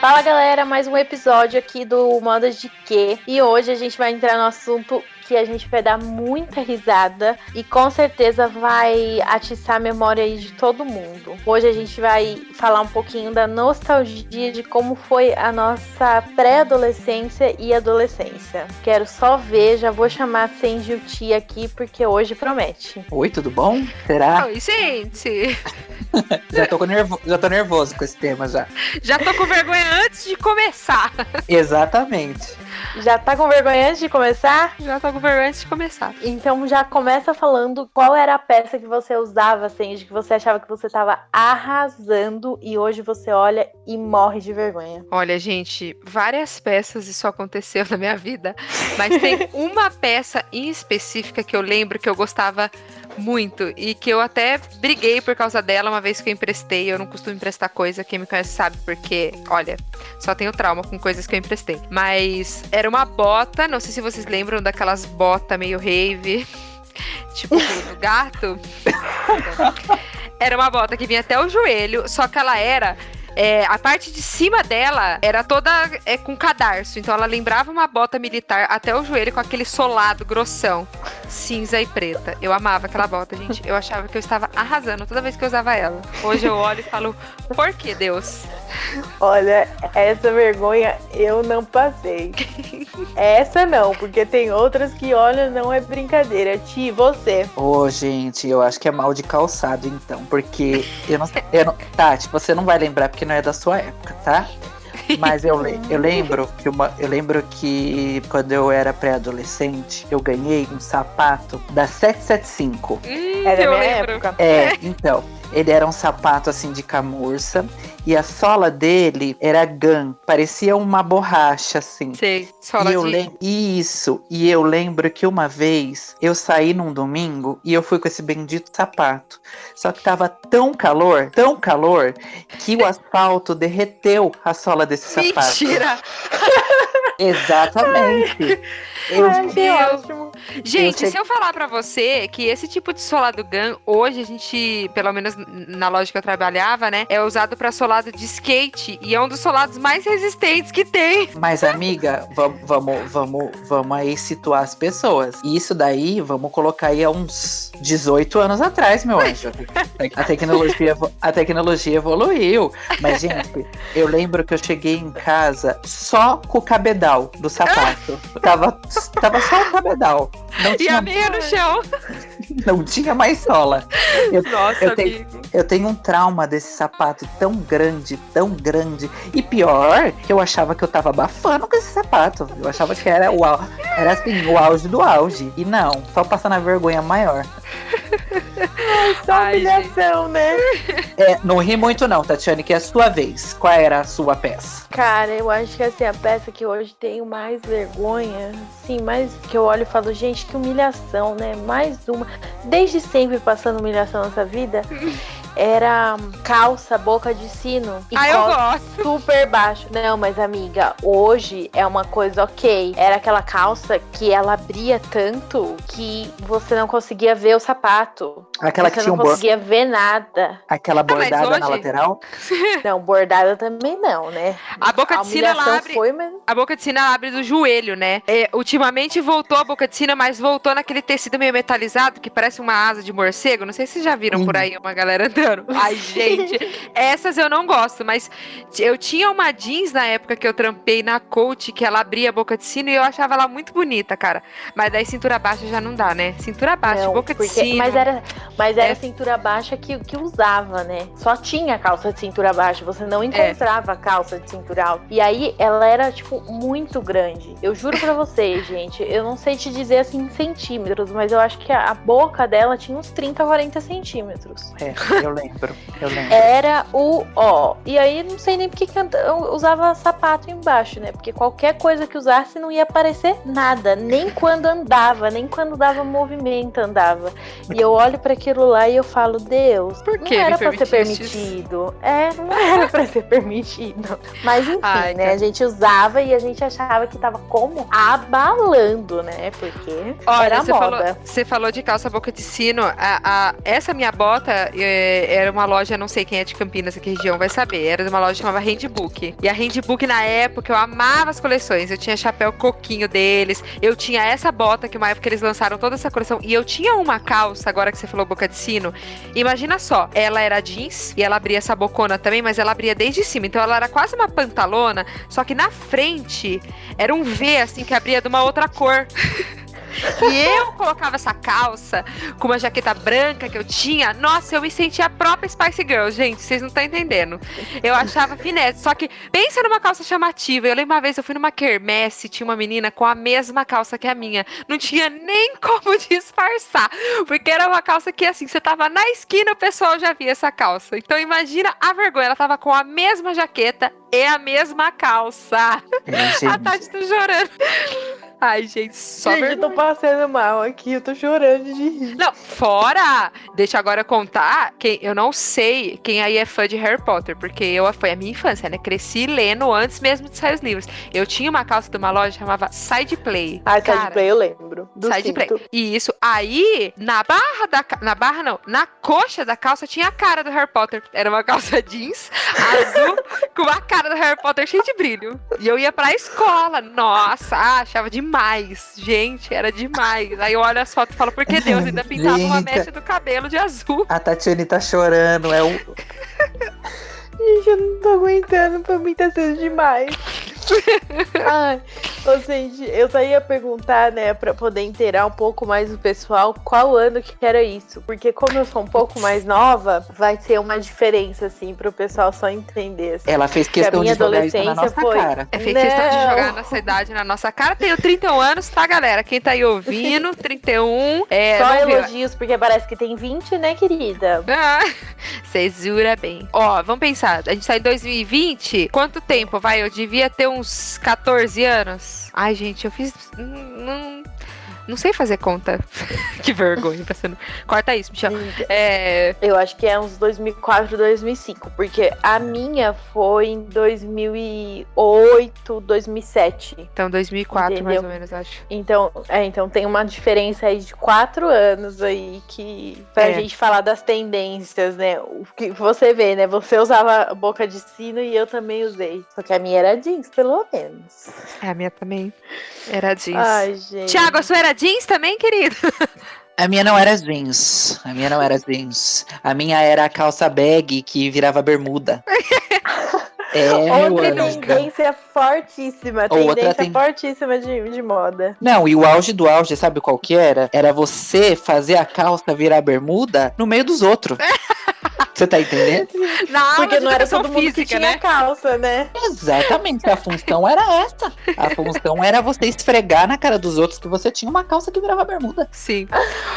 Fala galera, mais um episódio aqui do Modas de Quê? E hoje a gente vai entrar no assunto que a gente vai dar muita risada e com certeza vai atiçar a memória aí de todo mundo. Hoje a gente vai falar um pouquinho da nostalgia de como foi a nossa pré-adolescência e adolescência. Quero só ver, já vou chamar sem Gilti aqui porque hoje promete. Oi, tudo bom? Será? Oi, gente. já, tô nervo... já tô nervoso com esse tema já. Já tô com vergonha antes de começar. Exatamente. Já tá com vergonha antes de começar? Já tô com vergonha antes de começar. Então já começa falando qual era a peça que você usava, assim, de que você achava que você tava arrasando e hoje você olha e morre de vergonha. Olha, gente, várias peças isso aconteceu na minha vida, mas tem uma peça em específica que eu lembro que eu gostava muito. E que eu até briguei por causa dela uma vez que eu emprestei. Eu não costumo emprestar coisa, quem me conhece sabe, porque, olha, só tenho trauma com coisas que eu emprestei. Mas era uma bota, não sei se vocês lembram daquelas botas meio rave, tipo do gato. Era uma bota que vinha até o joelho, só que ela era é, a parte de cima dela era toda é, com cadarço, então ela lembrava uma bota militar até o joelho com aquele solado grossão, cinza e preta. Eu amava aquela bota, gente. Eu achava que eu estava arrasando toda vez que eu usava ela. Hoje eu olho e falo, por que Deus? Olha, essa vergonha eu não passei. essa não, porque tem outras que, olha, não é brincadeira. Ti, você. Ô, oh, gente, eu acho que é mal de calçado, então. Porque eu não, eu não. Tá, tipo, você não vai lembrar porque não é da sua época, tá? Mas eu, eu lembro que uma, eu lembro que quando eu era pré-adolescente, eu ganhei um sapato da 775. Hum, é da minha lembro. época. É, então. Ele era um sapato assim de camurça e a sola dele era gun, parecia uma borracha assim. Sei, sola e eu de... Isso, e eu lembro que uma vez eu saí num domingo e eu fui com esse bendito sapato. Só que tava tão calor, tão calor, que o asfalto derreteu a sola desse Mentira. sapato. Mentira! Exatamente. Eu, ótimo. Gente, eu se eu falar para você que esse tipo de solado GAN, hoje a gente, pelo menos na loja que eu trabalhava, né, é usado para solado de skate e é um dos solados mais resistentes que tem. Mas, amiga, vamos, vamos, vamos, vamos aí situar as pessoas. E isso daí, vamos colocar aí há uns 18 anos atrás, meu anjo. A tecnologia, a tecnologia evoluiu. Mas, gente, eu lembro que eu cheguei em casa só com o cabedal do sapato. Tava Tava só o cabedal. Não e tinha... a meia no chão. Não tinha mais sola. Eu, Nossa, eu tenho, eu tenho um trauma desse sapato tão grande, tão grande. E pior, que eu achava que eu tava abafando com esse sapato. Eu achava que era o, era assim, o auge do auge. E não, só passando a vergonha maior. Ai, só humilhação, né? É, não ri muito não, Tatiane, que é a sua vez. Qual era a sua peça? Cara, eu acho que assim, a peça que hoje tenho mais vergonha, sim, mais que eu olho e falo, gente, que humilhação, né? Mais uma. Desde sempre passando humilhação nessa vida era calça, boca de sino. E ah, eu gosto. Super baixo. Não, mas amiga, hoje é uma coisa ok. Era aquela calça que ela abria tanto que você não conseguia ver o sapato. Aquela você que tinha não um conseguia ver nada. Aquela ah, bordada hoje... na lateral? Não, bordada também não, né? A boca de sino ela abre. Foi, mas... A boca de sino ela abre do joelho, né? É, ultimamente voltou a boca de sino, mas voltou naquele tecido meio metalizado que parece uma asa de morcego. Não sei se vocês já viram por aí uma galera Ai, gente, essas eu não gosto, mas eu tinha uma jeans na época que eu trampei na Coach, que ela abria a boca de sino e eu achava ela muito bonita, cara. Mas daí cintura baixa já não dá, né? Cintura baixa, não, boca porque, de sino. Mas era, mas era é... cintura baixa que, que usava, né? Só tinha calça de cintura baixa, você não encontrava é. calça de cintura alta. E aí ela era, tipo, muito grande. Eu juro pra vocês, gente, eu não sei te dizer assim em centímetros, mas eu acho que a, a boca dela tinha uns 30, 40 centímetros. É, eu lembro, eu lembro. Era o ó. E aí não sei nem porque que eu usava sapato embaixo, né? Porque qualquer coisa que usasse não ia aparecer nada. Nem quando andava, nem quando dava movimento andava. E eu olho para aquilo lá e eu falo, Deus, Por que não era pra ser permitido. É, não era pra ser permitido. Mas enfim, Ai, né? A gente usava e a gente achava que tava como? Abalando, né? Porque Olha, era você moda. falou, você falou de calça boca de sino. A, a- essa minha bota é, era uma loja, não sei quem é de Campinas, aqui região vai saber. Era uma loja que chamava Handbook. E a Handbook, na época, eu amava as coleções. Eu tinha chapéu coquinho deles. Eu tinha essa bota, que uma época eles lançaram toda essa coleção. E eu tinha uma calça, agora que você falou boca de sino. Imagina só, ela era jeans e ela abria essa bocona também, mas ela abria desde cima. Então ela era quase uma pantalona, só que na frente era um V, assim, que abria de uma outra cor. E eu colocava essa calça com uma jaqueta branca que eu tinha. Nossa, eu me sentia a própria Spice Girl, gente. Vocês não estão entendendo. Eu achava finesse. Só que pensa numa calça chamativa. Eu lembro uma vez eu fui numa quermesse, tinha uma menina com a mesma calça que a minha. Não tinha nem como disfarçar. Porque era uma calça que, assim, você tava na esquina, o pessoal já via essa calça. Então imagina a vergonha. Ela tava com a mesma jaqueta e a mesma calça. A Tati tá chorando. Ai, gente, só Gente, eu vergonha. tô passando mal aqui, eu tô chorando de rir. Não, fora! Deixa eu agora contar. Quem, eu não sei quem aí é fã de Harry Potter, porque eu foi a minha infância, né? Cresci lendo antes mesmo de sair os livros. Eu tinha uma calça de uma loja que chamava Side Play. Ah, Cara, side play eu lembro. Do Side Play. cinto. E isso, aí, na barra da na barra não, na coxa da calça tinha a cara do Harry Potter. Era uma calça jeans azul com a cara do Harry Potter cheia de brilho. E eu ia pra escola. Nossa, ah, achava demais. Gente, era demais. Aí eu olho as fotos e falo, por que Deus ainda pintava uma Gente. mecha do cabelo de azul? a Tatiane tá chorando. É o... Gente, eu não tô aguentando, pra mim tá sendo demais. Ai, ô, gente, eu só ia perguntar, né, pra poder inteirar um pouco mais o pessoal, qual ano que era isso? Porque como eu sou um pouco mais nova, vai ser uma diferença, assim, pro pessoal só entender. assim. Ela fez questão de jogar isso na nossa foi- cara. É fez questão de jogar a nossa idade na nossa cara. Tenho 31 anos, tá, galera? Quem tá aí ouvindo, 31. É, Só não viu? elogios, porque parece que tem 20, né, querida? Ah, Você jura bem. Ó, vamos pensar. A gente tá em 2020. Quanto tempo, vai? Eu devia ter uns 14 anos. Ai, gente, eu fiz. Não, não sei fazer conta. que vergonha, tá sendo. Corta isso, Michel. É. Eu acho que é uns 2004, 2005, porque a minha foi em 2008, 2007. Então, 2004, mais Entendeu? ou menos, acho. Então, é, então tem uma diferença aí de quatro anos aí que pra É. gente falar das tendências, né? O que você vê, né? Você usava boca de sino e eu também usei. Só que a minha era jeans, pelo menos. É, a minha também era jeans. Ai, gente. Tiago, a sua era jeans também, querido? A minha não era jeans. A minha não era jeans. A minha era a calça bag que virava bermuda. É, Outra tendência fortíssima, Outra tendência tem- fortíssima de, de moda. Não, e o auge do auge, sabe qual que era? Era você fazer a calça virar bermuda no meio dos outros. Você tá entendendo? Na aula Porque de não era todo mundo que física, tinha né? calça, né? Exatamente, a função era essa. A função era você esfregar na cara dos outros que você tinha uma calça que virava bermuda. Sim.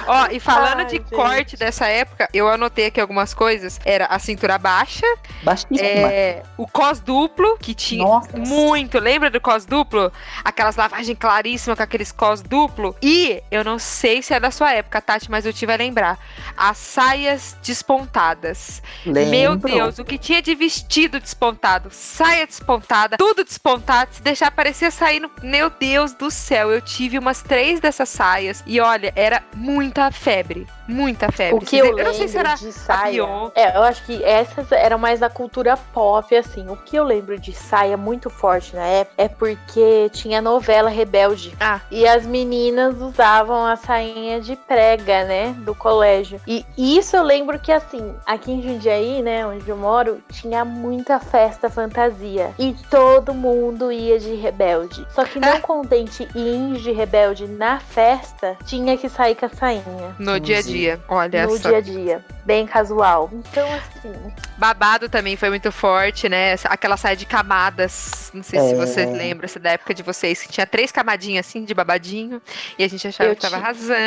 Ó, e falando Ai, de gente. corte dessa época, eu anotei aqui algumas coisas. Era a cintura baixa, Baixíssima. é, o cos duplo, que tinha Nossa. muito. Lembra do cos duplo? Aquelas lavagens claríssimas com aqueles cos duplo. E eu não sei se é da sua época, Tati, mas eu tive a lembrar. As saias despontadas. Lembro. Meu Deus, o que tinha de vestido despontado, saia despontada, tudo despontado, se deixar parecer saindo. Meu Deus do céu, eu tive umas três dessas saias e olha, era muita febre, muita febre. O que eu, não sei se era lembro de saia. É, eu acho que essas eram mais da cultura pop, assim. O que eu lembro de saia muito forte na época é porque tinha novela Rebelde. Ah. E as meninas usavam a sainha de prega, né? Do colégio. E isso eu lembro que, assim, aqui em Jundiaí, né? Onde eu moro, tinha muita festa fantasia. E todo mundo ia de rebelde. Só que não contente em ir de rebelde na festa, tinha que sair com a sainha. no dia a dia. Olha no só. dia a dia. bem casual. Então, assim. Babado também foi muito forte, né? Aquela saia de camadas. Não sei é... se vocês lembram, essa da época de vocês, que tinha três camadinhas assim de babadinho. E a gente achava eu que tava arrasando.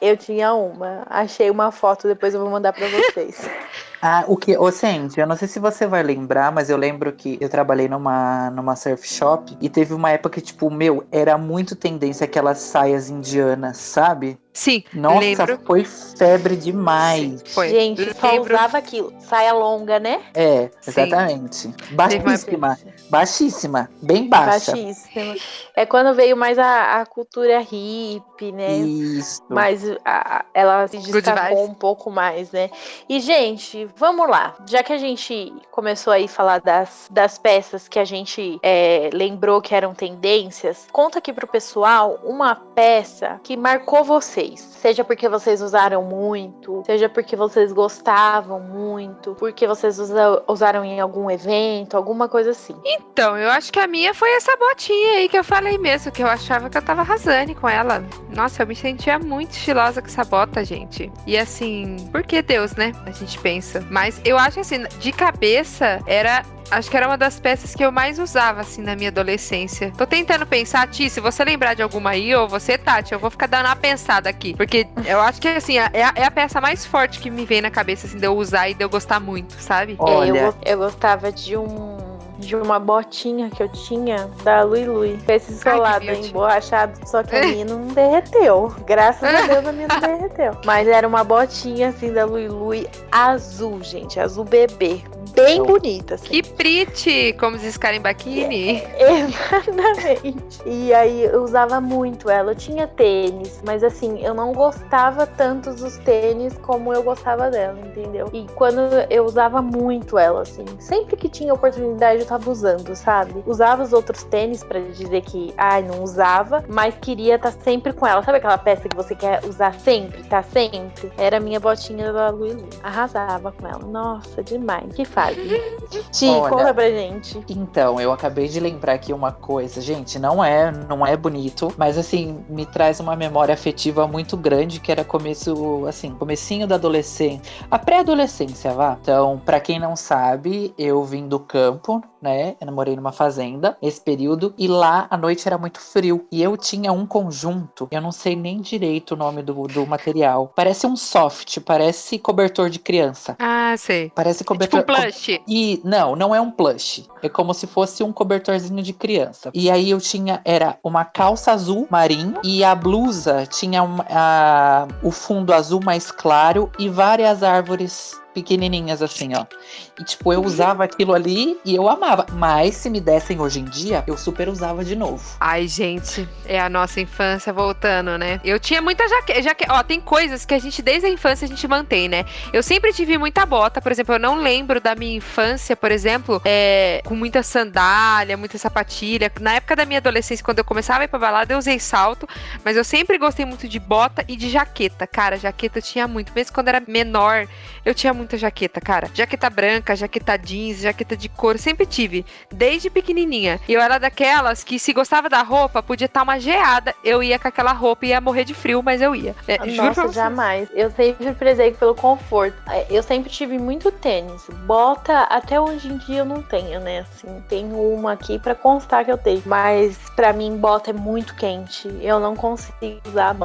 Eu tinha uma. Achei uma foto, depois eu vou mandar pra vocês. Ah, o que, ô Cindy, eu não sei se você vai lembrar, mas eu lembro que eu trabalhei numa, numa surf shop e teve uma época que, tipo, meu, era muito tendência aquelas saias indianas, sabe? Sim, Nossa, lembro. foi febre demais. Foi. Gente, só lembro. usava aquilo. Saia longa, né? É, exatamente. Sim. Baixíssima. Baixíssima. Bem baixa. Baixíssima. É quando veio mais a, a cultura hippie, né? Isso. Mas a, ela se destacou um pouco mais, né? E, gente, vamos lá. Já que a gente começou aí a falar das, das peças que a gente é, lembrou que eram tendências, conta aqui pro pessoal uma peça que marcou você vocês. Seja porque vocês usaram muito, seja porque vocês gostavam muito, porque vocês usa, usaram em algum evento, alguma coisa assim. Então, eu acho que a minha foi essa botinha aí que eu falei mesmo, que eu achava que eu tava arrasando com ela. Nossa, eu me sentia muito estilosa com essa bota, gente. E assim, por que Deus, né? A gente pensa. Mas eu acho assim, de cabeça, era Acho que era uma das peças que eu mais usava, assim, na minha adolescência. Tô tentando pensar, Ti, se você lembrar de alguma aí, ou você, Tati, eu vou ficar dando uma pensada aqui. Porque eu acho que, assim, é a, é a peça mais forte que me vem na cabeça, assim, de eu usar e de eu gostar muito, sabe? Olha. É, eu, eu gostava de um de uma botinha que eu tinha da Lui Lui. Esse solado emborrachado, só que a minha não derreteu. Graças a Deus a minha não derreteu. Mas era uma botinha assim da Lui Lui azul, gente, azul bebê bem bonita. Assim. Que pretty, como diz Karen Bakini. É, exatamente. E aí eu usava muito ela. Eu tinha tênis, mas assim, eu não gostava tanto dos tênis como eu gostava dela, entendeu? E quando eu usava muito ela, assim, sempre que tinha oportunidade eu tava usando, sabe? Usava os outros tênis para dizer que, ai, não usava, mas queria estar tá sempre com ela. Sabe aquela peça que você quer usar sempre, tá sempre? Era a minha botinha da Louis Arrasava com ela. Nossa, demais. Que faz? Ti, Olha, conta pra gente. Então, eu acabei de lembrar aqui uma coisa. Gente, não é, não é bonito, mas assim, me traz uma memória afetiva muito grande, que era começo, assim, comecinho da adolescência. A pré-adolescência, vá. Então, para quem não sabe, eu vim do campo, né? Eu morei numa fazenda esse período e lá a noite era muito frio e eu tinha um conjunto, eu não sei nem direito o nome do, do material. Parece um soft, parece cobertor de criança. Ah, sei. Parece cobertor. É tipo um plush. E não, não é um plush. É como se fosse um cobertorzinho de criança. E aí eu tinha era uma calça azul marinho e a blusa tinha uma, a, o fundo azul mais claro e várias árvores pequenininhas assim, ó. E tipo, eu usava aquilo ali e eu amava. Mas se me dessem hoje em dia, eu super usava de novo. Ai, gente, é a nossa infância voltando, né? Eu tinha muita jaqueta. Jaque... Ó, tem coisas que a gente, desde a infância, a gente mantém, né? Eu sempre tive muita bota. Por exemplo, eu não lembro da minha infância, por exemplo, é, com muita sandália, muita sapatilha. Na época da minha adolescência, quando eu começava a ir pra balada, eu usei salto. Mas eu sempre gostei muito de bota e de jaqueta. Cara, jaqueta eu tinha muito. Mesmo quando era menor, eu tinha muita jaqueta, cara. Jaqueta branca, jaqueta jeans, jaqueta de couro, sempre tive, desde pequenininha. E eu era daquelas que se gostava da roupa, podia estar uma geada, eu ia com aquela roupa e ia morrer de frio, mas eu ia. É, Nossa, jamais. Eu sempre prezei pelo conforto. É, eu sempre tive muito tênis. Bota, até hoje em dia eu não tenho, né? Assim, tenho uma aqui para constar que eu tenho. Mas para mim, bota é muito quente. Eu não consigo usar.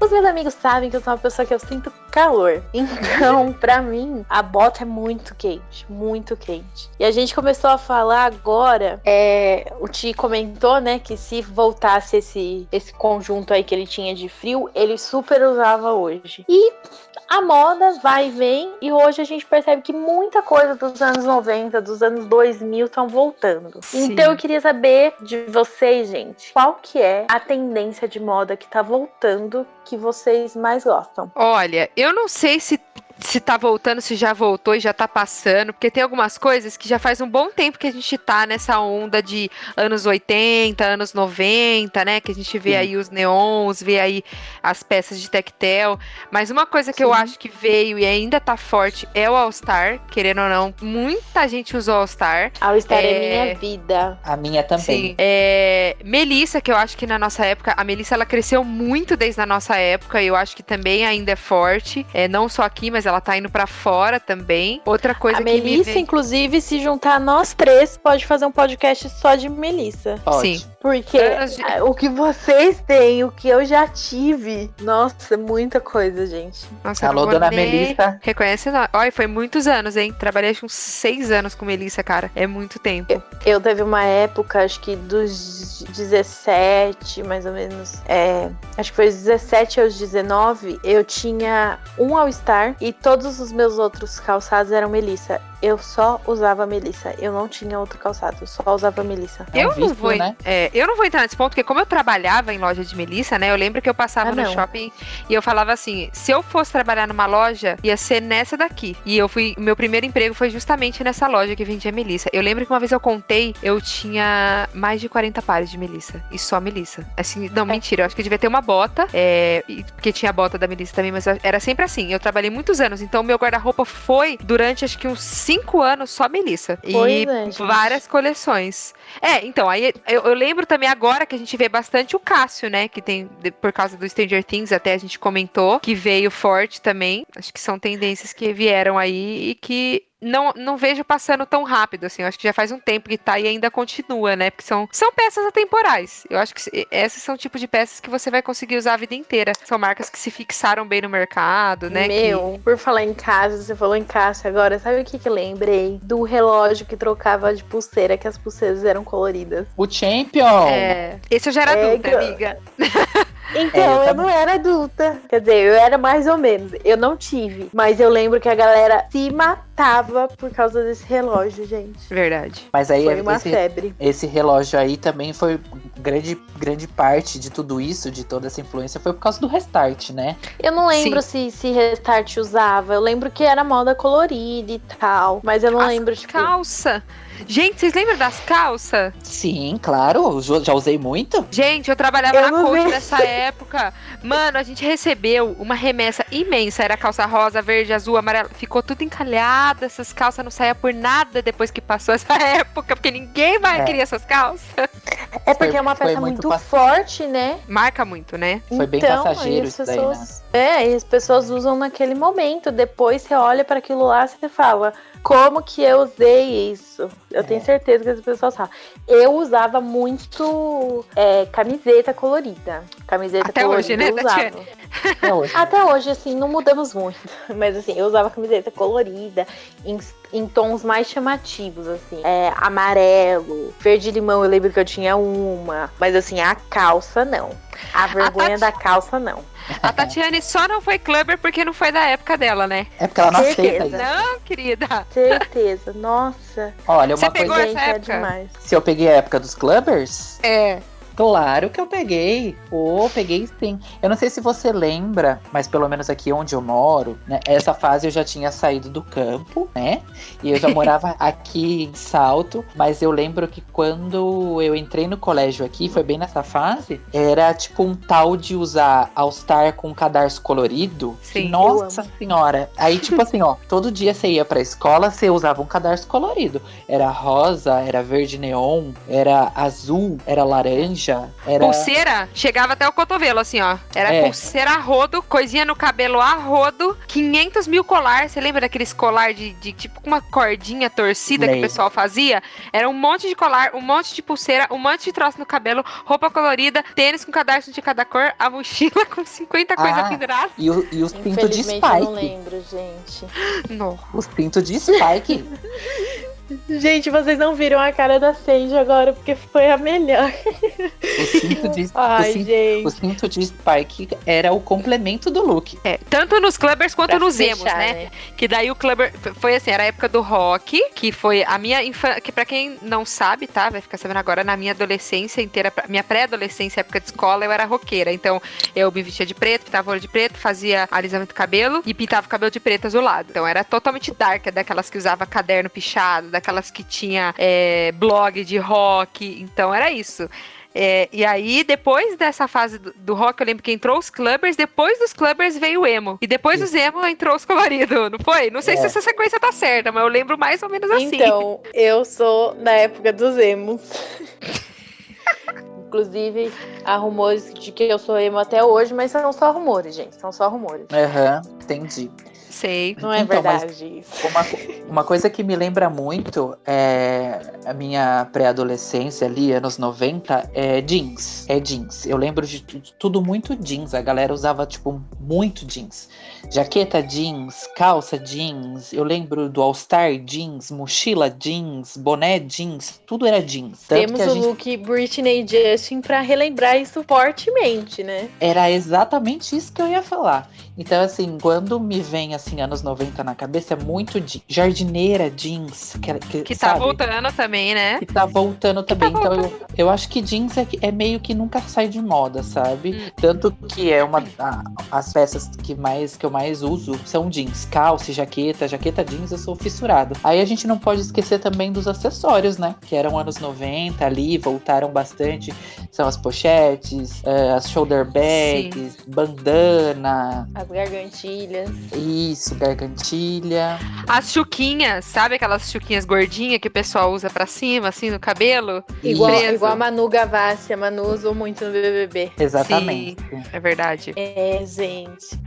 Os meus amigos sabem que eu sou uma pessoa que eu sinto calor. Então, para mim, a bota é muito quente, muito quente. E a gente começou a falar agora, é, o Ti comentou, né, que se voltasse esse, esse conjunto aí que ele tinha de frio, ele super usava hoje. E a moda vai e vem, e hoje a gente percebe que muita coisa dos anos 90, dos anos 2000 estão voltando. Sim. Então eu queria saber de vocês, gente, qual que é a tendência de moda que tá voltando que vocês mais gostam? Olha, eu não sei se se tá voltando, se já voltou e já tá passando, porque tem algumas coisas que já faz um bom tempo que a gente tá nessa onda de anos 80, anos 90, né? Que a gente vê Sim. aí os neons, vê aí as peças de tectel. Mas uma coisa que Sim. eu acho que veio e ainda tá forte é o All-Star, querendo ou não. Muita gente usou All-Star. All-Star é... é minha vida. A minha também. Sim. É... Melissa, que eu acho que na nossa época, a Melissa ela cresceu muito desde a nossa época, e eu acho que também ainda é forte. É, não só aqui, mas mas ela tá indo pra fora também. Outra coisa a que me Melissa, vem... inclusive, se juntar nós três, pode fazer um podcast só de Melissa. Pode. Sim. Porque de- ah, o que vocês têm, o que eu já tive. Nossa, é muita coisa, gente. Nossa, eu Alô, não vou dona nem- Melissa. Reconhece não. Olha, foi muitos anos, hein? Trabalhei acho uns seis anos com Melissa, cara. É muito tempo. Eu teve uma época, acho que dos 17, mais ou menos. É, acho que foi dos 17 aos 19. Eu tinha um All-Star e todos os meus outros calçados eram Melissa. Eu só usava Melissa. Eu não tinha outro calçado, eu só usava Melissa. É um eu, não vício, vou, en- né? é, eu não vou entrar nesse ponto, porque como eu trabalhava em loja de Melissa, né? Eu lembro que eu passava Ah, no shopping e eu falava assim: se eu fosse trabalhar numa loja, ia ser nessa daqui. E eu fui. Meu primeiro emprego foi justamente nessa loja que vendia Melissa. Eu lembro que uma vez eu contei, eu tinha mais de 40 pares de Melissa. E só Melissa. Assim, não, mentira, eu acho que devia ter uma bota. É, porque tinha a bota da Melissa também, mas era sempre assim. Eu trabalhei muitos anos, então meu guarda-roupa foi durante acho que uns 5 anos só Melissa. Pois e é, várias coleções. É, então, aí eu, eu lembro também agora que a gente vê bastante o Cássio, né? Que tem, por causa do Stranger Things, até a gente comentou, que veio forte também. Acho que são tendências que vieram aí e que. Não, não vejo passando tão rápido, assim. Eu acho que já faz um tempo que tá e ainda continua, né? Porque são, são peças atemporais. Eu acho que esses são o tipo de peças que você vai conseguir usar a vida inteira. São marcas que se fixaram bem no mercado, né? que- Meu, por falar em casa, você falou em casa agora, sabe o que que eu lembrei? Do relógio que trocava de pulseira, que as pulseiras eram coloridas. O Champion! É, esse eu já era É, adulta, que- amiga. Então, É, eu eu, não era adulta. Quer dizer, eu era mais ou menos. Eu não tive. Mas eu lembro que a galera se matava por causa desse relógio, gente. Verdade. Mas aí Foi uma esse, febre. esse relógio aí também foi grande, grande parte de tudo isso, de toda essa influência, foi por causa do restart, né? Eu não lembro se, se Restart usava. Eu lembro que era moda colorida e tal. Mas eu não As lembro, tipo. Calça. Gente, vocês lembram das calças? Sim, claro, já usei muito. Gente, eu trabalhava Eu na Coach vi. nessa época. Mano, a gente recebeu uma remessa imensa. Era calça rosa, verde, azul, amarela. Ficou tudo encalhado. Essas calças não saíam por nada depois que passou essa época. Porque ninguém mais É. queria essas calças. É porque Foi- é uma peça muito muito, pass- forte, né? Marca muito, né? Foi bem Então, passageiro isso daí, né? É, e as pessoas usam naquele momento. Depois você olha para aquilo lá e você fala, como que eu usei isso? Eu tenho É. certeza que as pessoas falam. Eu usava muito é, camiseta colorida. Camiseta Até colorida hoje, né? Até hoje. Até hoje, assim, não mudamos muito. Mas assim, eu usava camiseta colorida, em, tons mais chamativos, assim. É, amarelo, verde limão, eu lembro que eu tinha uma. Mas assim, a calça não. A vergonha Tati- da calça não. A Tatiane só não foi clubber porque não foi da época dela, né? É porque ela não aceita Certeza. isso. Não, querida. Certeza. Nossa. Olha, Você uma pegou coisa. essa Gente, é época? demais. Se eu peguei a época dos clubbers, É. Claro que eu peguei. Pô, peguei sim. Eu não sei se você lembra, mas pelo menos aqui onde eu moro, né? Essa fase eu já tinha saído do campo, né? E eu já morava aqui em Salto. Mas eu lembro que quando eu entrei no colégio aqui, foi bem nessa fase, era tipo um tal de usar All-Star com cadarço colorido. Sim, nossa senhora. Aí, tipo assim, ó, todo dia você ia pra escola, você usava um cadarço colorido. Era rosa, era verde neon, era azul, era laranja, era. Pulseira chegava até o cotovelo, assim, ó. Era É. pulseira a rodo, coisinha no cabelo a rodo, 500 mil colar. Você lembra daqueles colar de, de tipo uma cordinha torcida que o pessoal fazia? Era um monte de colar, um monte de pulseira, um monte de troço no cabelo, roupa colorida, tênis com cadarço de cada cor, a mochila com 50 coisas Ah. penduradas. E, o, e os pintos de Infelizmente eu não Spike. lembro, gente. Não. Os pintos de Spike. Gente, vocês não viram a cara da Sandy agora, porque foi a melhor. Os cintos de, Ai, o, o cinto de Spike era o complemento do look. É, tanto nos clubbers quanto Pra nos emos, fechar, né? Que daí o clubber foi assim, era a época do rock, que foi a minha infância, que pra quem não sabe, tá, vai ficar sabendo agora, na minha adolescência inteira, minha pré-adolescência, época de escola, eu era roqueira. Então, eu me vestia de preto, pintava o olho de preto, fazia alisamento do cabelo e pintava o cabelo de preto azulado. Então, era totalmente dark, daquelas que usava caderno pichado, daquelas que tinha é, blog de rock. Então, era isso. É, e aí, depois dessa fase do, do rock, eu lembro que entrou os clubbers, depois dos clubbers veio o emo. E depois dos emo entrou os coloridos, não foi? Não sei É. se essa sequência tá certa, mas eu lembro mais ou menos assim. Então, eu sou da época dos emos. Inclusive, há rumores de que eu sou emo até hoje, mas são só rumores, gente. São só rumores. Aham, entendi. Sei. Não é Então, verdade isso. Uma, uma coisa que me lembra muito é a minha pré-adolescência ali, anos 90, é jeans. É jeans. Eu lembro de tu- tudo muito jeans. A galera usava, tipo, muito jeans. Jaqueta jeans, calça jeans. Eu lembro do All-Star jeans, mochila jeans, boné jeans. Tudo era jeans. Tanto Temos o gente look Britney e Justin pra relembrar isso fortemente, né? Era exatamente isso que eu ia falar. Então, assim, quando me vem, assim, anos 90 na cabeça, é muito de jardineira jeans. Que, que, Que tá sabe? voltando também, né? Que tá voltando também. tá então, eu, eu acho que jeans é, que- é meio que nunca sai de moda, sabe? Hum. Tanto que é uma. a- as peças que, mais, que eu mais uso são jeans. Calça, jaqueta. Jaqueta jeans eu sou fissurado. Aí a gente não pode esquecer também dos acessórios, né? Que eram anos 90 ali, voltaram bastante. São as pochetes, eh, as shoulder bags, bandana. As gargantilhas. Isso, gargantilha. As chuquinhas, sabe aquelas chuquinhas gordinhas que o pessoal usa pra cima, assim, no cabelo? Igual, Preso. igual a Manu Gavassi. A Manu usou muito no BBB. Exatamente. É verdade. É, gente.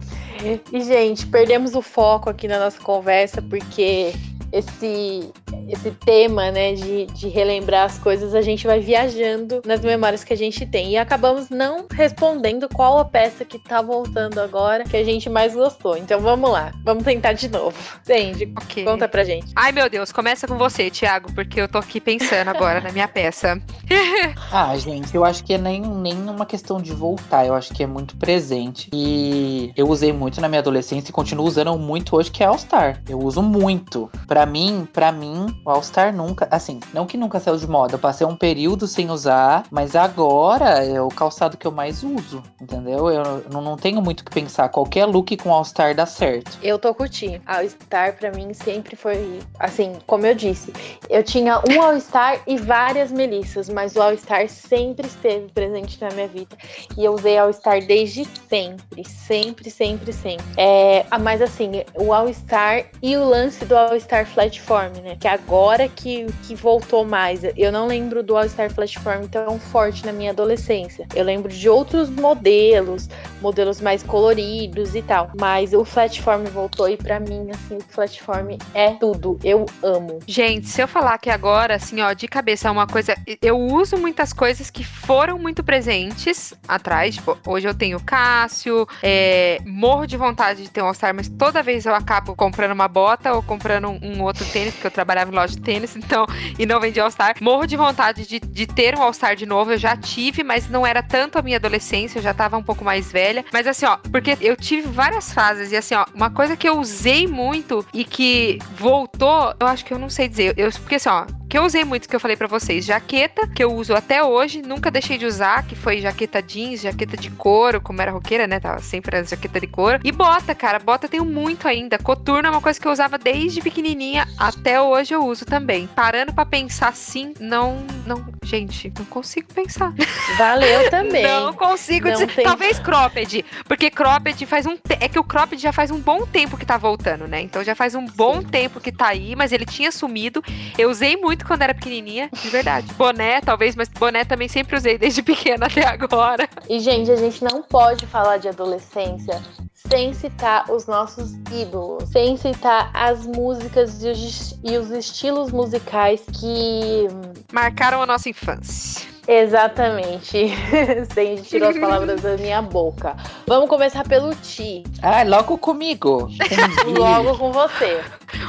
E, gente, perdemos o foco aqui na nossa conversa porque esse, esse tema, né, de, de relembrar as coisas, a gente vai viajando nas memórias que a gente tem. E acabamos não respondendo qual a peça que tá voltando agora que a gente mais gostou. Então vamos lá, vamos tentar de novo. Sandy, Ok. conta pra gente. Ai, meu Deus, começa com você, Thiago, porque eu tô aqui pensando agora na minha peça. Ah, gente, eu acho que é nem, nem uma questão de voltar, eu acho que é muito presente. E eu usei muito na minha adolescência e continuo usando muito hoje, que é All Star. Eu uso muito. Pra mim, para mim, o All Star nunca, assim, não que nunca saiu de moda, eu passei um período sem usar, mas agora é o calçado que eu mais uso, entendeu? Eu não, não tenho muito o que pensar, qualquer look com All Star dá certo. Eu tô curtindo. All Star pra mim sempre foi assim, como eu disse, eu tinha um All Star e várias Melissas, mas o All Star sempre esteve presente na minha vida. E eu usei All Star desde sempre, sempre, sempre, sempre. É, mas assim, o All Star e o lance do All Star Flatform, né? Que agora que, que voltou mais. Eu não lembro do All Star Flatform tão forte na minha adolescência. Eu lembro de outros modelos, modelos mais coloridos e tal. Mas o Flatform voltou e pra mim, assim, o Flatform é tudo. Eu amo. Gente, se eu falar que agora, assim, ó, de cabeça, é uma coisa. Eu uso muitas coisas que foram muito presentes atrás. Tipo, hoje eu tenho Cássio, é, morro de vontade de ter um All-Star, mas toda vez eu acabo comprando uma bota ou comprando um, um outro tênis, porque eu trabalhava em loja de tênis, então, e não vendia All-Star. Morro de vontade de, de ter um All-Star de novo. Eu já tive, mas não era tanto a minha adolescência, eu já tava um pouco mais velha. Mas assim, ó, porque eu tive várias fases, e assim, ó, uma coisa que eu usei muito e que voltou, eu acho que eu não sei dizer. Eu, porque assim, ó, que eu usei muito, que eu falei pra vocês, jaqueta, que eu uso até hoje, nunca deixei de usar, que foi jaqueta jeans, jaqueta de couro, como era roqueira, né? Tava sempre era jaqueta de couro. E bota, cara, bota tenho muito ainda. Coturno é uma coisa que eu usava desde pequenininha, até hoje eu uso também. Parando pra pensar assim, não, não, gente, não consigo pensar. Valeu também. Não consigo Não dizer. tem- Talvez cropped, porque cropped faz um te... é que o cropped já faz um bom tempo que tá voltando, né? Então já faz um bom tempo que tá aí, mas ele tinha sumido. Eu usei muito quando era pequenininha, de verdade. Boné, talvez, mas boné também sempre usei desde pequena até agora. E, gente, a gente não pode falar de adolescência sem citar os nossos ídolos, sem citar as músicas e os, os estilos musicais que. Marcaram a nossa infância. Exatamente. sem tirou as palavras da minha boca. Vamos começar pelo Ti. Ah, logo comigo. Entendi. Logo com você.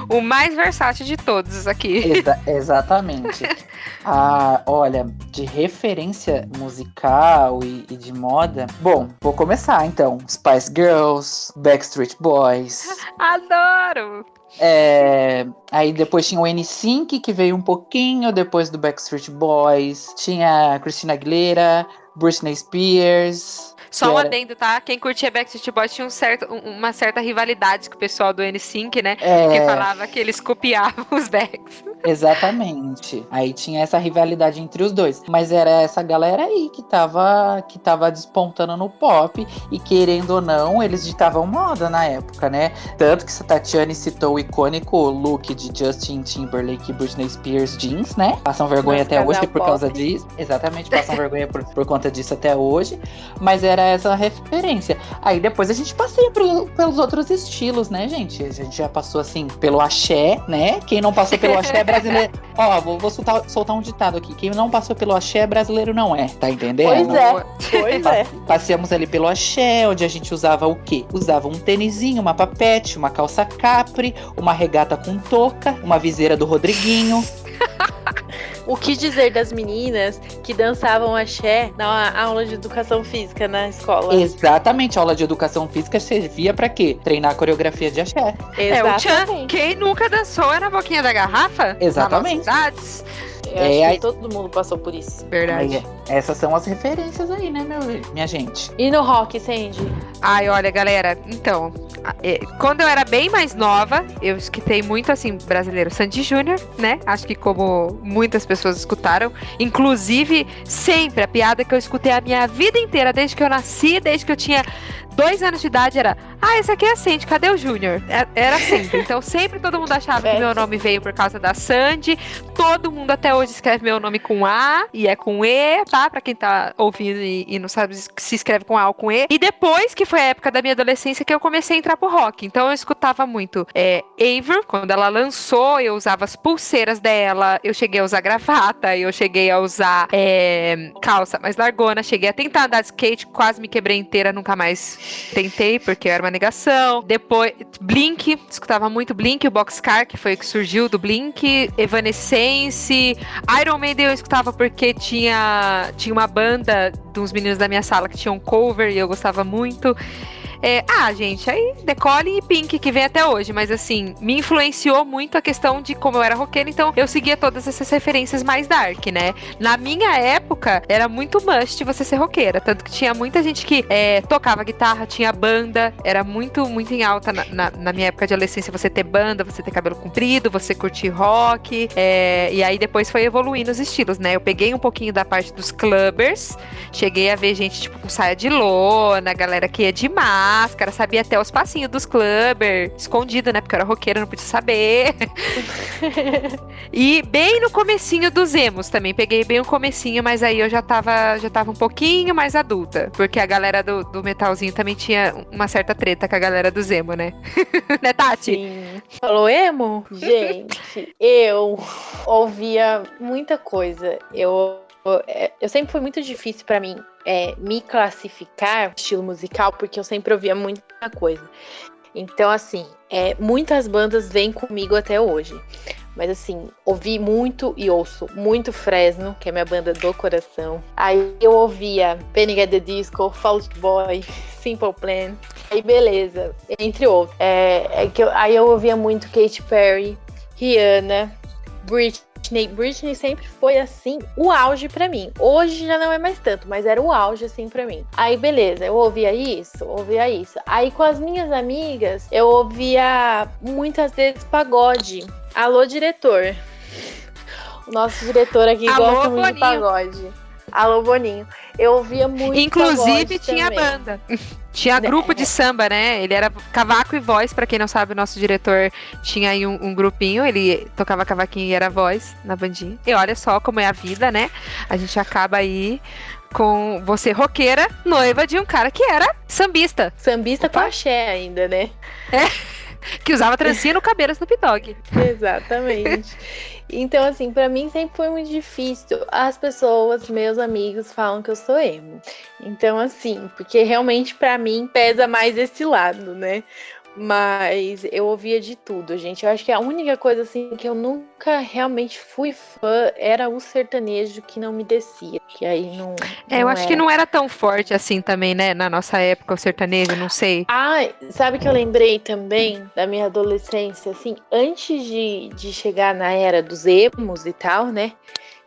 O mais versátil de todos aqui. Exa- exatamente. Ah, olha, de referência musical e, e de moda. Bom, vou começar então. Spice Girls, Backstreet Boys. Adoro! É, aí depois tinha o N5, que veio um pouquinho depois do Backstreet Boys. Tinha Christina Aguilera, Britney Spears. Só um era- adendo, tá? Quem curtia Backstreet Boys tinha um certo, um- uma certa rivalidade com o pessoal do N5, né? É, Que falava que eles copiavam os backs. Exatamente. Aí tinha essa rivalidade entre os dois. Mas era essa galera aí que tava, que tava despontando no pop. E querendo ou não, eles ditavam moda na época, né? Tanto que a Tatiane citou o icônico look de Justin Timberlake e Britney Spears jeans, né? Passam vergonha até hoje por causa disso. Exatamente, passam vergonha por, por conta disso até hoje. Mas era essa referência. Aí depois a gente passeia pro, pelos outros estilos, né, gente? A gente já passou assim pelo axé, né? Quem não passou pelo axé é brasileiro. Ó, vou, vou soltar, soltar, um ditado aqui. Quem não passou pelo axé é brasileiro não é, tá entendendo? Pois é, pois é. Passeamos ali pelo axé, onde a gente usava o quê? Usava um tênisinho, uma papete, uma calça capri, uma regata com touca, uma viseira do Rodriguinho. O que dizer das meninas que dançavam axé na aula de educação física na escola? Exatamente, a aula de educação física servia para quê? Treinar a coreografia de axé. É, o Tchan, quem nunca dançou na boquinha da garrafa? Exatamente. Eu é, aí... todo mundo passou por isso. Verdade. Aí, essas são as referências aí, né, meu, minha gente? E no rock, Sandy? Ai, olha, galera, então, é, quando eu era bem mais nova, eu escutei muito, assim, brasileiro Sandy Júnior, né? Acho que como muitas pessoas escutaram. Inclusive, sempre a piada que eu escutei a minha vida inteira, desde que eu nasci, desde que eu tinha dois anos de idade era, ah, esse aqui é a Sandy, cadê o Júnior? É, era sempre. Então sempre todo mundo achava que meu nome veio por causa da Sandy. Todo mundo até hoje escreve meu nome com A e é com E, tá? Pra quem tá ouvindo e, e não sabe se escreve com A ou com E. E depois que foi a época da minha adolescência que eu comecei a entrar pro rock. Então eu escutava muito é, Aver, quando ela lançou, eu usava as pulseiras dela, eu cheguei a usar gravata, eu cheguei a usar é, calça mais largona, cheguei a tentar andar de skate, quase me quebrei inteira, nunca mais tentei, porque era uma negação. Depois, Blink, escutava muito Blink, o Boxcar, que foi o que surgiu do Blink, Evanescence, Iron Maiden eu escutava porque tinha, tinha uma banda de uns meninos da minha sala que tinham um cover e eu gostava muito. É, ah, gente, aí Decole e Pink, que vem até hoje, mas assim, me influenciou muito a questão de como eu era roqueira, então eu seguia todas essas referências mais dark, né? Na minha época, era muito must você ser roqueira, tanto que tinha muita gente que é, tocava guitarra, tinha banda, era muito, muito em alta na, na, na, minha época de adolescência você ter banda, você ter cabelo comprido, você curtir rock, é, e aí depois foi evoluindo os estilos, né? Eu peguei um pouquinho da parte dos clubbers, cheguei a ver gente, tipo, com saia de lona, galera que ia de mar, máscara, sabia até os passinhos dos clubber, escondido, né? Porque eu era roqueira, não podia saber. e bem no comecinho dos emos também, peguei bem o comecinho, mas aí eu já tava, já tava um pouquinho mais adulta, porque a galera do, do metalzinho também tinha uma certa treta com a galera do emo, né? né, Tati? Sim. Falou emo? Gente, eu ouvia muita coisa. Eu eu sempre foi muito difícil para mim é, me classificar estilo musical, porque eu sempre ouvia muita coisa. Então, assim, é, muitas bandas vêm comigo até hoje. Mas assim, ouvi muito e ouço muito Fresno, que é minha banda do coração. Aí eu ouvia Panic! at the Disco, Fall Boy, Simple Plan. Aí beleza, entre outros. É, é que eu, aí eu ouvia muito Katy Perry, Rihanna, Britney. Britney, Britney sempre foi assim, o auge para mim. Hoje já não é mais tanto, mas era o auge assim para mim. Aí beleza, eu ouvia isso, ouvia isso. Aí com as minhas amigas, eu ouvia muitas vezes pagode. Alô diretor. O nosso diretor aqui Alô, gosta muito Boninho. de pagode. Alô Boninho. Eu ouvia muito Inclusive tinha também. banda. Tinha grupo de samba, né? Ele era cavaco e voz, para quem não sabe, o nosso diretor tinha aí um, um, grupinho, ele tocava cavaquinho e era voz na bandinha. E olha só como é a vida, né? A gente acaba aí com você roqueira, noiva de um cara que era sambista. Sambista Opa. com axé ainda, né? É. Que usava trancinha no cabelo no Dogg. Exatamente. Então, assim, para mim sempre foi muito difícil. As pessoas, meus amigos, falam que eu sou emo. Então, assim, porque realmente para mim pesa mais esse lado, né? Mas eu ouvia de tudo, gente. Eu acho que a única coisa assim que eu nunca realmente fui fã era o sertanejo que não me descia. Que aí não. É, eu acho era. que não era tão forte assim também, né? Na nossa época, o sertanejo, não sei. Ah, sabe que eu lembrei também da minha adolescência, assim, antes de, de chegar na era dos emos e tal, né?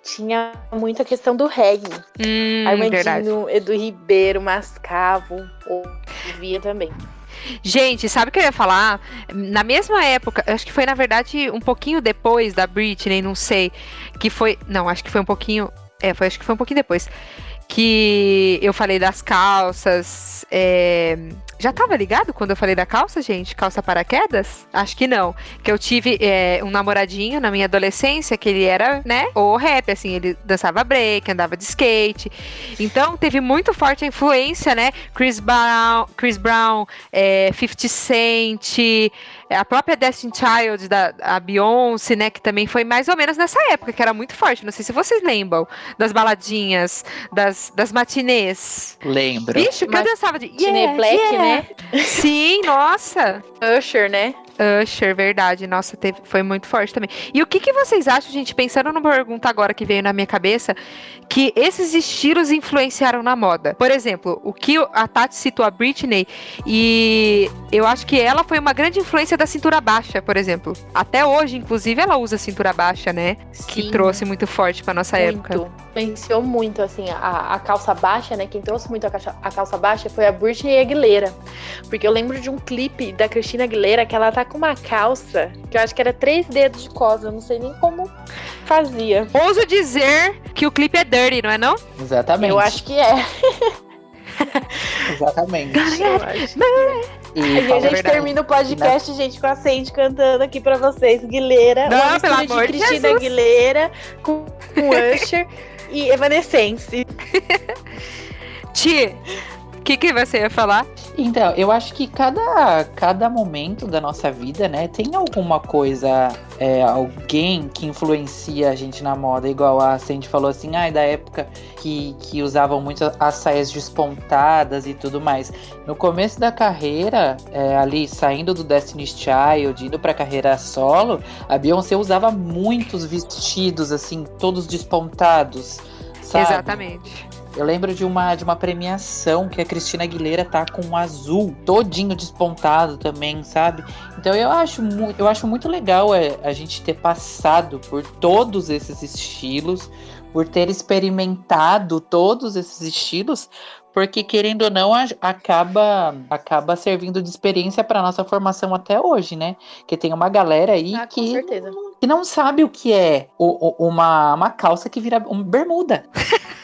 tinha muita questão do reggae. Hum, Armandinho, Edu Ribeiro, Mascavo, ouvia também. Gente, sabe o que eu ia falar? Na mesma época, acho que foi na verdade um pouquinho depois da Britney, não sei, que foi, não, acho que foi um pouquinho, é, foi acho que foi um pouquinho depois que eu falei das calças, é, já tava ligado quando eu falei da calça, gente? Calça paraquedas? Acho que não. Que eu tive é, um namoradinho na minha adolescência que ele era, né, o rap, assim, ele dançava break, andava de skate. Então teve muito forte a influência, né? Chris Brown, Chris Brown, é, 50 Cent, é, a própria Destiny Child da a Beyoncé, né, que também foi mais ou menos nessa época, que era muito forte. Não sei se vocês lembram das baladinhas, das, das matinês. Lembro. Bicho, que eu dançava de yeah, Black, yeah. né? Sim, nossa. Usher, né? Usher, verdade. Nossa, teve, foi muito forte também. E o que, que vocês acham, gente, pensando numa pergunta agora que veio na minha cabeça, que esses estilos influenciaram na moda? Por exemplo, o que a Tati citou a Britney, e eu acho que ela foi uma grande influência da cintura baixa, por exemplo. Até hoje, inclusive, ela usa cintura baixa, né? Sim, que trouxe muito forte pra nossa muito. época. Influenciou muito, assim, a, a, calça baixa, né? Quem trouxe muito a calça, a calça baixa foi a Britney Aguilera. Porque eu lembro de um clipe da Cristina Aguilera que ela tá com uma calça que eu acho que era três dedos de cosa, eu não sei nem como fazia. Ouso dizer que o clipe é dirty, não é não? Exatamente. Eu acho que é. Exatamente. É. E, e a gente termina o podcast, na... gente, com a Sandy cantando aqui pra vocês. Guilherme, Não, uma mistura de Cristina Jesus. Aguilera com, com Usher e Evanescence. Ti, que, que você ia falar? Então, eu acho que cada, cada momento da nossa vida, né, tem alguma coisa, é, alguém que influencia a gente na moda, igual a Sandy falou assim, ah, da época que, que usavam muito as saias despontadas e tudo mais. No começo da carreira, é, ali saindo do Destiny's Child, indo pra carreira solo, a Beyoncé usava muitos vestidos, assim, todos despontados. Sabe? Exatamente. Eu lembro de uma, de uma premiação que a Cristina Aguilera tá com um azul todinho despontado também, sabe? Então eu acho, eu acho muito legal é, a gente ter passado por todos esses estilos, por ter experimentado todos esses estilos, porque querendo ou não acaba acaba servindo de experiência para nossa formação até hoje, né? Que tem uma galera aí ah, que, certeza. que não sabe o que é o, o, uma, uma calça que vira uma bermuda.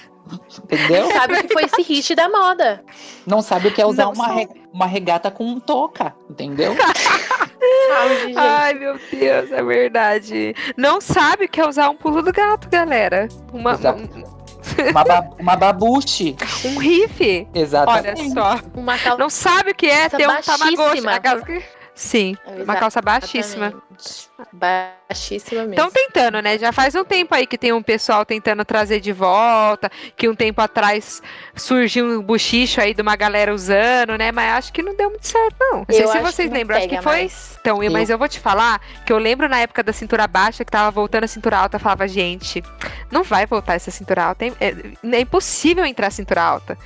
Entendeu? Não sabe o que foi esse hit da moda. Não sabe o que é usar uma, re, uma regata com um toca, entendeu? Ai, Ai, meu Deus, é verdade. Não sabe o que é usar um pulo do gato, galera. Uma, uma, ba uma babuche. Um riff. Exatamente. Olha só. Uma cal... Não sabe o que é ter um tamagotchi. Sim, uma calça baixíssima. Baixíssima mesmo. Estão tentando, né? Já faz um tempo aí que tem um pessoal tentando trazer de volta, que um tempo atrás surgiu um buchicho aí de uma galera usando, né? Mas acho que não deu muito certo, não. Não sei se vocês lembram, acho que foi. Mais. Então, eu, mas eu vou te falar que eu lembro na época da cintura baixa que tava voltando a cintura alta, eu falava, gente, não vai voltar essa cintura alta. É, é, é impossível entrar a cintura alta.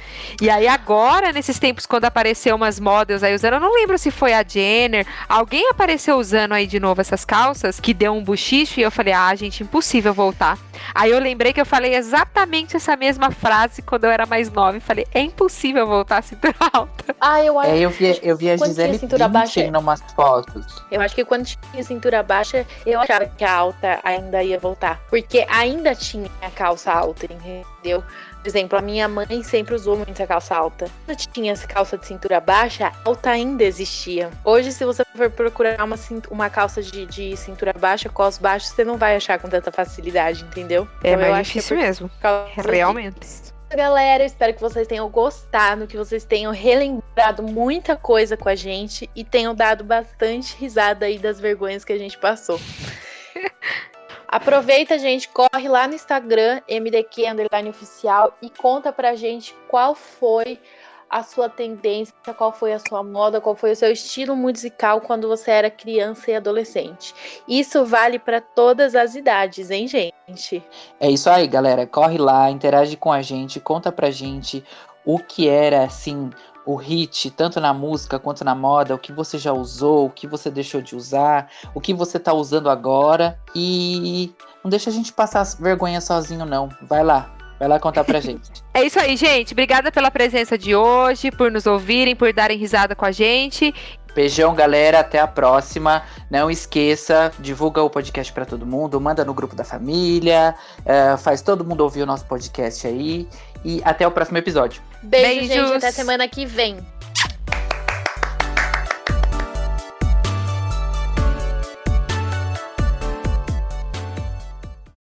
E aí agora, nesses tempos, quando apareceu umas models aí usando, eu não lembro se foi a Jenner, alguém apareceu usando aí de novo essas calças que deu um buchicho e eu falei, ah, gente, impossível voltar. Aí eu lembrei que eu falei exatamente essa mesma frase quando eu era mais nova e falei, é impossível voltar a cintura alta. Ah, eu acho. É, eu vi, eu vi a Gisele cintura baixa em umas fotos. Eu acho que quando tinha cintura baixa, eu achava que a alta ainda ia voltar. Porque ainda tinha a calça alta, entendeu? Por exemplo, a minha mãe sempre usou muita calça alta. Quando tinha essa calça de cintura baixa, alta ainda existia. Hoje, se você for procurar uma, uma calça de, de cintura baixa, cos baixos, você não vai achar com tanta facilidade, entendeu? É então, mais difícil é mesmo. Realmente. Disso. Galera, espero que vocês tenham gostado, que vocês tenham relembrado muita coisa com a gente e tenham dado bastante risada aí das vergonhas que a gente passou. Aproveita, gente, corre lá no Instagram, MDQ Underline Oficial, e conta pra gente qual foi a sua tendência, qual foi a sua moda, qual foi o seu estilo musical quando você era criança e adolescente. Isso vale para todas as idades, hein, gente? É isso aí, galera. Corre lá, interage com a gente, conta pra gente o que era, assim, o hit, tanto na música quanto na moda, o que você já usou, o que você deixou de usar, o que você tá usando agora. E não deixa a gente passar vergonha sozinho, não. Vai lá, Vai lá contar pra gente. É isso aí, gente. Obrigada pela presença de hoje, por nos ouvirem, por darem risada com a gente. Beijão, galera. Até a próxima. Não esqueça, divulga o podcast para todo mundo, manda no grupo da família, uh, faz todo mundo ouvir o nosso podcast aí. E até o próximo episódio. Beijo, gente. Até semana que vem.